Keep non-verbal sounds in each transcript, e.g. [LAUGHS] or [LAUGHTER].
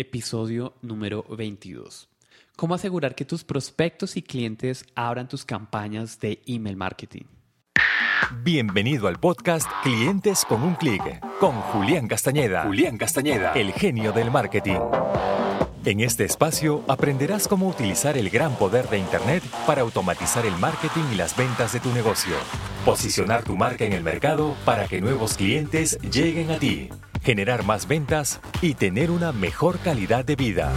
Episodio número 22. ¿Cómo asegurar que tus prospectos y clientes abran tus campañas de email marketing? Bienvenido al podcast Clientes con un clic con Julián Castañeda. Julián Castañeda, el genio del marketing. En este espacio aprenderás cómo utilizar el gran poder de Internet para automatizar el marketing y las ventas de tu negocio. Posicionar tu marca en el mercado para que nuevos clientes lleguen a ti. Generar más ventas y tener una mejor calidad de vida.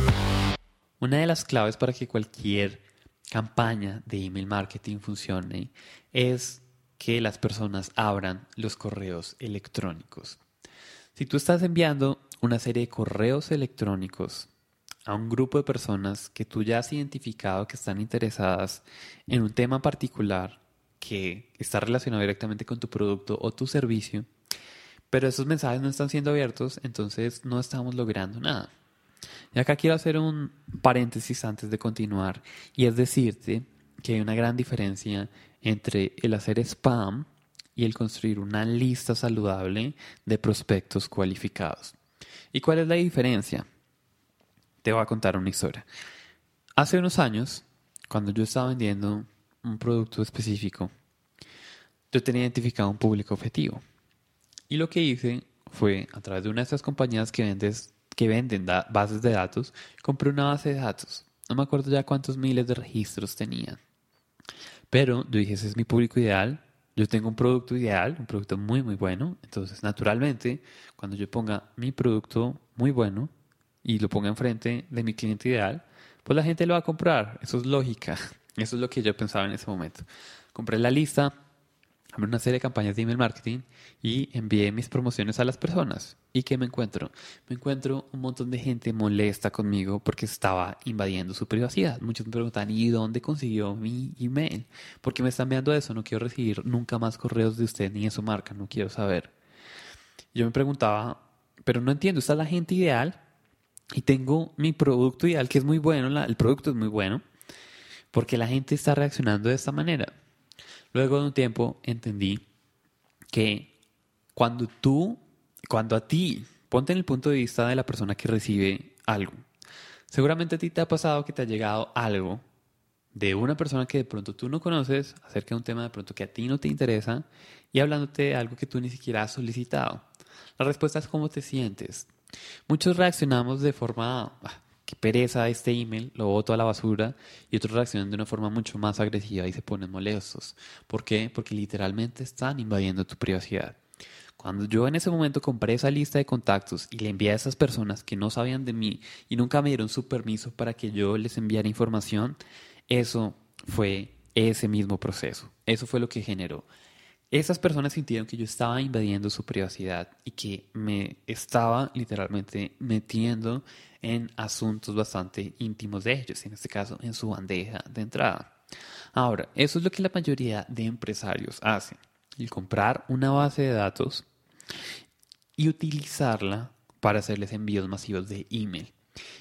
Una de las claves para que cualquier campaña de email marketing funcione es que las personas abran los correos electrónicos. Si tú estás enviando una serie de correos electrónicos a un grupo de personas que tú ya has identificado que están interesadas en un tema particular que está relacionado directamente con tu producto o tu servicio, pero esos mensajes no están siendo abiertos, entonces no estamos logrando nada. Y acá quiero hacer un paréntesis antes de continuar y es decirte que hay una gran diferencia entre el hacer spam y el construir una lista saludable de prospectos cualificados. ¿Y cuál es la diferencia? Te voy a contar una historia. Hace unos años, cuando yo estaba vendiendo un producto específico, yo tenía identificado un público objetivo. Y lo que hice fue, a través de una de estas compañías que, vendes, que venden bases de datos, compré una base de datos. No me acuerdo ya cuántos miles de registros tenía. Pero yo dije, ese es mi público ideal. Yo tengo un producto ideal, un producto muy, muy bueno. Entonces, naturalmente, cuando yo ponga mi producto muy bueno, y lo ponga enfrente de mi cliente ideal, pues la gente lo va a comprar. Eso es lógica. [LAUGHS] Eso es lo que yo pensaba en ese momento. Compré la lista, abrí una serie de campañas de email marketing y envié mis promociones a las personas. ¿Y qué me encuentro? Me encuentro un montón de gente molesta conmigo porque estaba invadiendo su privacidad. Muchos me preguntan, ¿y dónde consiguió mi email? ¿Por qué me están enviando eso? No quiero recibir nunca más correos de usted ni de su marca, no quiero saber. Yo me preguntaba, pero no entiendo, ¿está la gente ideal? y tengo mi producto ideal que es muy bueno, el producto es muy bueno, porque la gente está reaccionando de esta manera. Luego de un tiempo entendí que cuando tú, cuando a ti, ponte en el punto de vista de la persona que recibe algo, seguramente a ti te ha pasado que te ha llegado algo de una persona que de pronto tú no conoces acerca de un tema de pronto que a ti no te interesa y hablándote de algo que tú ni siquiera has solicitado. La respuesta es cómo te sientes. Muchos reaccionamos de forma, pereza este email, lo boto a la basura, y otros reaccionan de una forma mucho más agresiva y se ponen molestos. ¿Por qué? Porque literalmente están invadiendo tu privacidad. Cuando yo en ese momento compré esa lista de contactos y le envié a esas personas que no sabían de mí y nunca me dieron su permiso para que yo les enviara información, eso fue ese mismo proceso. Eso fue lo que generó esas personas sintieron que yo estaba invadiendo su privacidad y que me estaba literalmente metiendo en asuntos bastante íntimos de ellos, en este caso en su bandeja de entrada. Ahora, eso es lo que la mayoría de empresarios hacen, el comprar una base de datos y utilizarla para hacerles envíos masivos de email.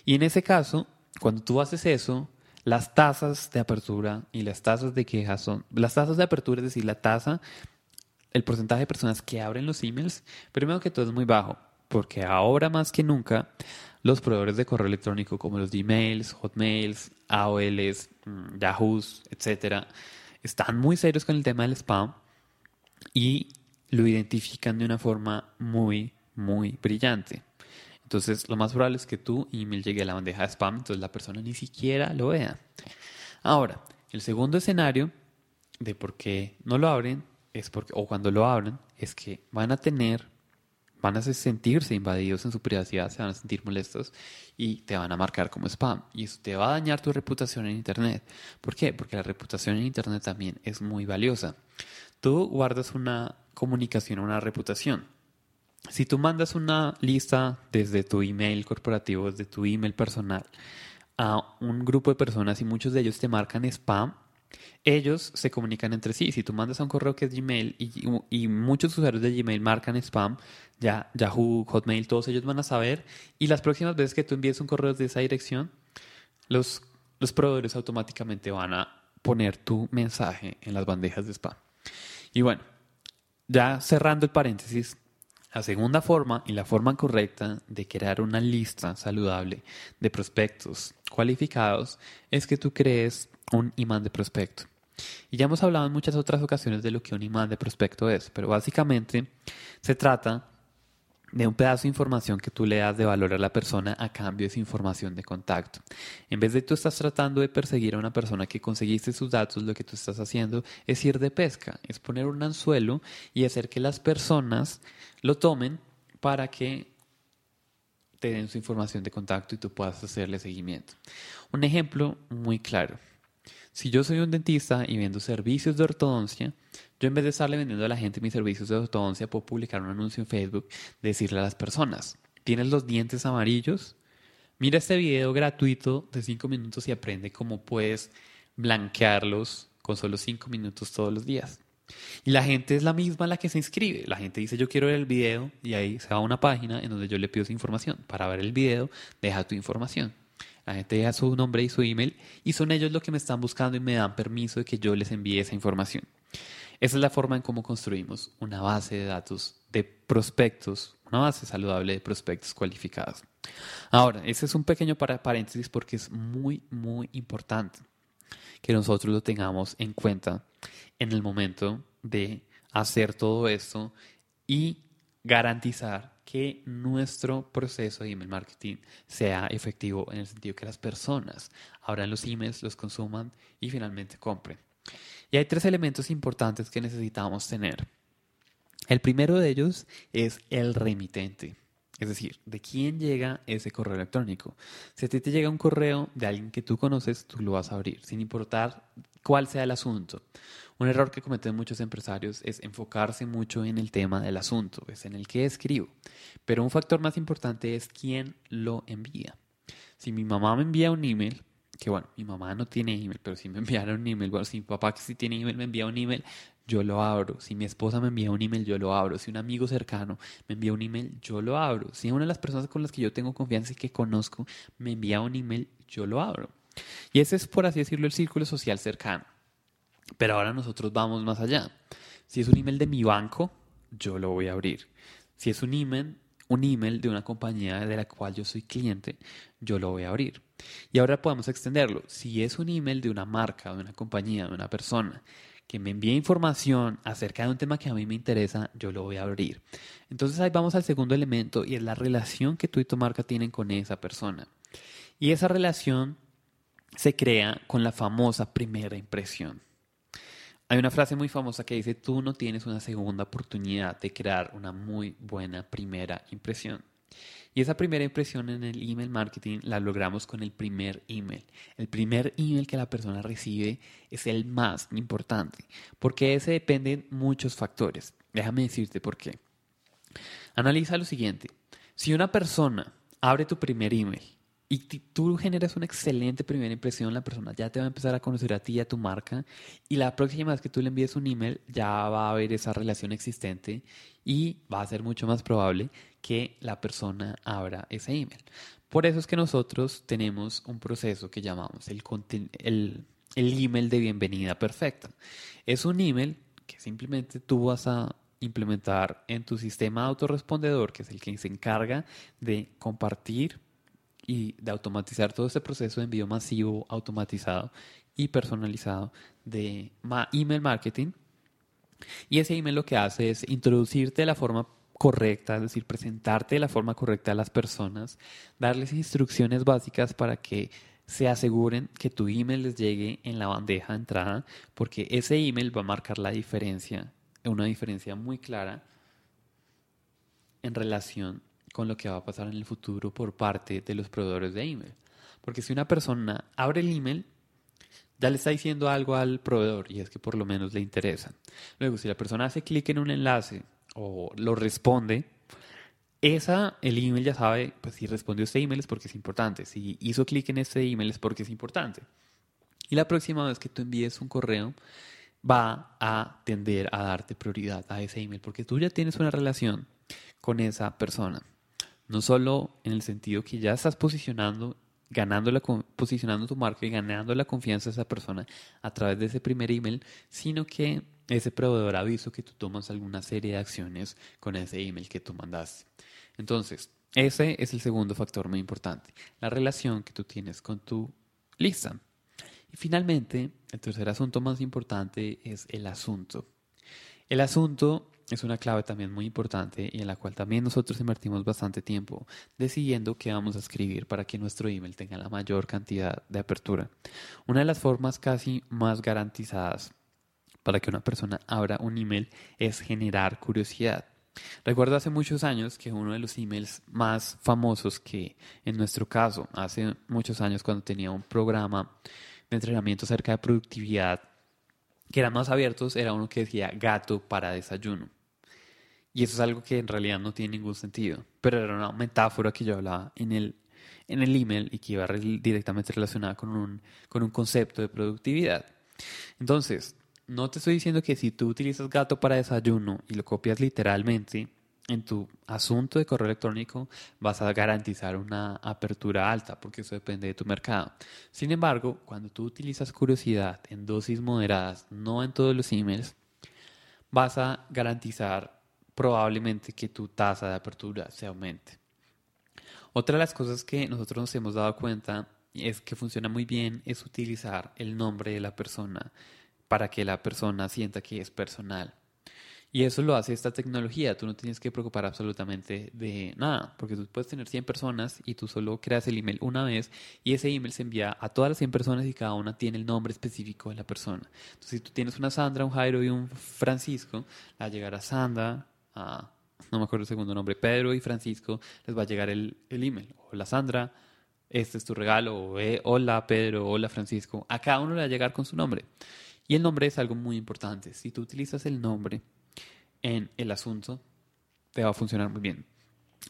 Y en ese caso, cuando tú haces eso, las tasas de apertura y las tasas de quejas son, las tasas de apertura, es decir, la tasa el porcentaje de personas que abren los emails, primero que todo es muy bajo, porque ahora más que nunca los proveedores de correo electrónico como los Gmails, Hotmails, AOLs, mm, Yahoos, etcétera, están muy serios con el tema del spam y lo identifican de una forma muy, muy brillante. Entonces, lo más probable es que tu email llegue a la bandeja de spam, entonces la persona ni siquiera lo vea. Ahora, el segundo escenario de por qué no lo abren es porque, o cuando lo abran, es que van a tener, van a sentirse invadidos en su privacidad, se van a sentir molestos y te van a marcar como spam. Y eso te va a dañar tu reputación en Internet. ¿Por qué? Porque la reputación en Internet también es muy valiosa. Tú guardas una comunicación, una reputación. Si tú mandas una lista desde tu email corporativo, desde tu email personal, a un grupo de personas y muchos de ellos te marcan spam, ellos se comunican entre sí. Si tú mandas un correo que es Gmail y, muchos usuarios de Gmail marcan spam, ya Yahoo, Hotmail, todos ellos van a saber. Y las próximas veces que tú envíes un correo de esa dirección, los, los proveedores automáticamente van a poner tu mensaje en las bandejas de spam. Y bueno, ya cerrando el paréntesis, La segunda forma y la forma correcta de crear una lista saludable de prospectos cualificados es que tú crees un imán de prospecto. Y ya hemos hablado en muchas otras ocasiones de lo que un imán de prospecto es, pero básicamente se trata de un pedazo de información que tú le das de valor a la persona a cambio de esa información de contacto. En vez de tú estás tratando de perseguir a una persona que conseguiste sus datos, lo que tú estás haciendo es ir de pesca, es poner un anzuelo y hacer que las personas lo tomen para que te den su información de contacto y tú puedas hacerle seguimiento. Un ejemplo muy claro. Si yo soy un dentista y vendo servicios de ortodoncia, yo en vez de estarle vendiendo a la gente mis servicios de ortodoncia, puedo publicar un anuncio en Facebook, decirle a las personas, ¿tienes los dientes amarillos? Mira este video gratuito de 5 minutos y aprende cómo puedes blanquearlos con solo 5 minutos todos los días. Y la gente es la misma la que se inscribe. La gente dice yo quiero ver el video y ahí se va a una página en donde yo le pido su información. Para ver el video, deja tu información. La gente deja su nombre y su email y son ellos los que me están buscando y me dan permiso de que yo les envíe esa información. Esa es la forma en cómo construimos una base de datos de prospectos, una base saludable de prospectos cualificados. Ahora, ese es un pequeño paréntesis porque es muy, muy importante que nosotros lo tengamos en cuenta en el momento de hacer todo esto y garantizar que nuestro proceso de email marketing sea efectivo en el sentido que las personas abran los emails, los consuman y finalmente compren. Y hay tres elementos importantes que necesitamos tener. El primero de ellos es el remitente. Es decir, ¿de quién llega ese correo electrónico? Si a ti te llega un correo de alguien que tú conoces, tú lo vas a abrir, sin importar cuál sea el asunto. Un error que cometen muchos empresarios es enfocarse mucho en el tema del asunto, es en el que escribo. Pero un factor más importante es quién lo envía. Si mi mamá me envía un email, que bueno, mi mamá no tiene email, pero si me [LAUGHS] enviara un email, bueno, si mi papá que sí tiene email me envía un email, yo lo abro. Si mi esposa me envía un email, yo lo abro. Si un amigo cercano me envía un email, yo lo abro. Si una de las personas con las que yo tengo confianza y que conozco me envía un email, yo lo abro. Y ese es, por así decirlo, el círculo social cercano. Pero ahora nosotros vamos más allá. Si es un email de mi banco, yo lo voy a abrir. Si es un email, un email de una compañía de la cual yo soy cliente, yo lo voy a abrir. Y ahora podemos extenderlo. Si es un email de una marca, de una compañía, de una persona que me envíe información acerca de un tema que a mí me interesa, yo lo voy a abrir. Entonces ahí vamos al segundo elemento y es la relación que tú y tu marca tienen con esa persona. Y esa relación se crea con la famosa primera impresión. Hay una frase muy famosa que dice, tú no tienes una segunda oportunidad de crear una muy buena primera impresión. Y esa primera impresión en el email marketing la logramos con el primer email. El primer email que la persona recibe es el más importante, porque ese depende de muchos factores. Déjame decirte por qué. Analiza lo siguiente. Si una persona abre tu primer email y tú generas una excelente primera impresión, la persona ya te va a empezar a conocer a ti y a tu marca. Y la próxima vez que tú le envíes un email, ya va a haber esa relación existente y va a ser mucho más probable que la persona abra ese email. Por eso es que nosotros tenemos un proceso que llamamos el, el, email de bienvenida perfecta. Es un email que simplemente tú vas a implementar en tu sistema autorrespondedor, que es el que se encarga de compartir y de automatizar todo este proceso de envío masivo, automatizado y personalizado de email marketing. Y ese email lo que hace es introducirte de la forma correcta, es decir, presentarte de la forma correcta a las personas, darles instrucciones básicas para que se aseguren que tu email les llegue en la bandeja de entrada, porque ese email va a marcar la diferencia, una diferencia muy clara en relación con lo que va a pasar en el futuro por parte de los proveedores de email. Porque si una persona abre el email, ya le está diciendo algo al proveedor y es que por lo menos le interesa. Luego, si la persona hace clic en un enlace o lo responde, esa, el email ya sabe, pues si respondió este email es porque es importante. Si hizo clic en este email es porque es importante. Y la próxima vez que tú envíes un correo, va a tender a darte prioridad a ese email porque tú ya tienes una relación con esa persona. No solo en el sentido que ya estás posicionando, ganando la, posicionando tu marca y ganando la confianza de esa persona a través de ese primer email, sino que ese proveedor ha visto que tú tomas alguna serie de acciones con ese email que tú mandaste. Entonces, ese es el segundo factor muy importante, la relación que tú tienes con tu lista. Y finalmente, el tercer asunto más importante es el asunto. El asunto es una clave también muy importante y en la cual también nosotros invertimos bastante tiempo decidiendo qué vamos a escribir para que nuestro email tenga la mayor cantidad de apertura. Una de las formas casi más garantizadas para que una persona abra un email es generar curiosidad. Recuerdo hace muchos años que uno de los emails más famosos que en nuestro caso, hace muchos años cuando tenía un programa de entrenamiento acerca de productividad, que eran más abiertos, era uno que decía gato para desayuno. Y eso es algo que en realidad no tiene ningún sentido, pero era una metáfora que yo hablaba en el, en el email y que iba directamente relacionada con un, con un concepto de productividad. Entonces, no te estoy diciendo que si tú utilizas gato para desayuno y lo copias literalmente en tu asunto de correo electrónico, vas a garantizar una apertura alta, porque eso depende de tu mercado. Sin embargo, cuando tú utilizas curiosidad en dosis moderadas, no en todos los emails, vas a garantizar probablemente que tu tasa de apertura se aumente. Otra de las cosas que nosotros nos hemos dado cuenta es que funciona muy bien es utilizar el nombre de la persona para que la persona sienta que es personal. Y eso lo hace esta tecnología. Tú no tienes que preocupar absolutamente de nada, porque tú puedes tener 100 personas y tú solo creas el email una vez y ese email se envía a todas las 100 personas y cada una tiene el nombre específico de la persona. Entonces, si tú tienes una Sandra, un Jairo y un Francisco, va a llegar a Sandra, no me acuerdo el segundo nombre, Pedro y Francisco, les va a llegar el, el email. Hola Sandra, este es tu regalo, o eh, hola Pedro, hola Francisco. A cada uno le va a llegar con su nombre. Y el nombre es algo muy importante. Si tú utilizas el nombre en el asunto, te va a funcionar muy bien.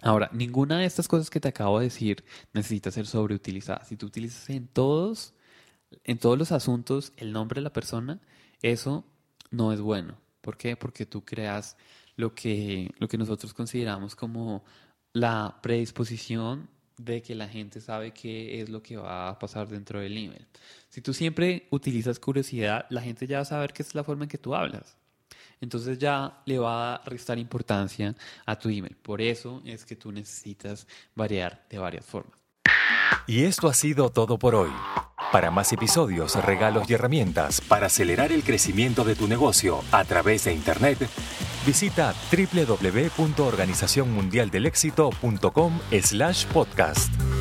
Ahora, ninguna de estas cosas que te acabo de decir necesita ser sobreutilizada. Si tú utilizas en todos, en todos los asuntos el nombre de la persona, eso no es bueno. ¿Por qué? Porque tú creas lo que, lo que nosotros consideramos como la predisposición de que la gente sabe qué es lo que va a pasar dentro del email. Si tú siempre utilizas curiosidad, la gente ya va a saber que es la forma en que tú hablas. Entonces ya le va a restar importancia a tu email. Por eso es que tú necesitas variar de varias formas. Y esto ha sido todo por hoy. Para más episodios, regalos y herramientas para acelerar el crecimiento de tu negocio a través de Internet, visita www.organizacionmundialdelexito.com/podcast.